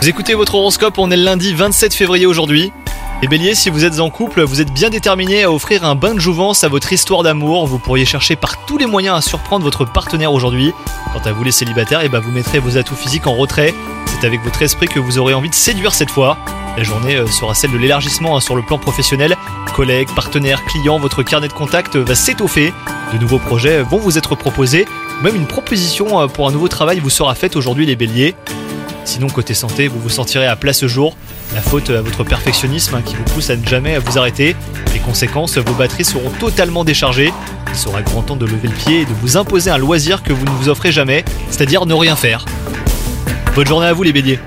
Vous écoutez votre horoscope, on est le lundi 27 février aujourd'hui. Les béliers, si vous êtes en couple, vous êtes bien déterminés à offrir un bain de jouvence à votre histoire d'amour. Vous pourriez chercher par tous les moyens à surprendre votre partenaire aujourd'hui. Quant à vous les célibataires, eh ben vous mettrez vos atouts physiques en retrait. C'est avec votre esprit que vous aurez envie de séduire cette fois. La journée euh, sera celle de l'élargissement hein, sur le plan professionnel. Collègues, partenaires, clients, votre carnet de contact va s'étoffer. De nouveaux projets vont vous être proposés. Même une proposition euh, pour un nouveau travail vous sera faite aujourd'hui les béliers. Sinon, côté santé, vous vous sentirez à plat ce jour. La faute à votre perfectionnisme hein, qui vous pousse à ne jamais vous arrêter. Les conséquences, vos batteries seront totalement déchargées. Il sera grand temps de lever le pied et de vous imposer un loisir que vous ne vous offrez jamais, c'est-à-dire ne rien faire. Bonne journée à vous les béliers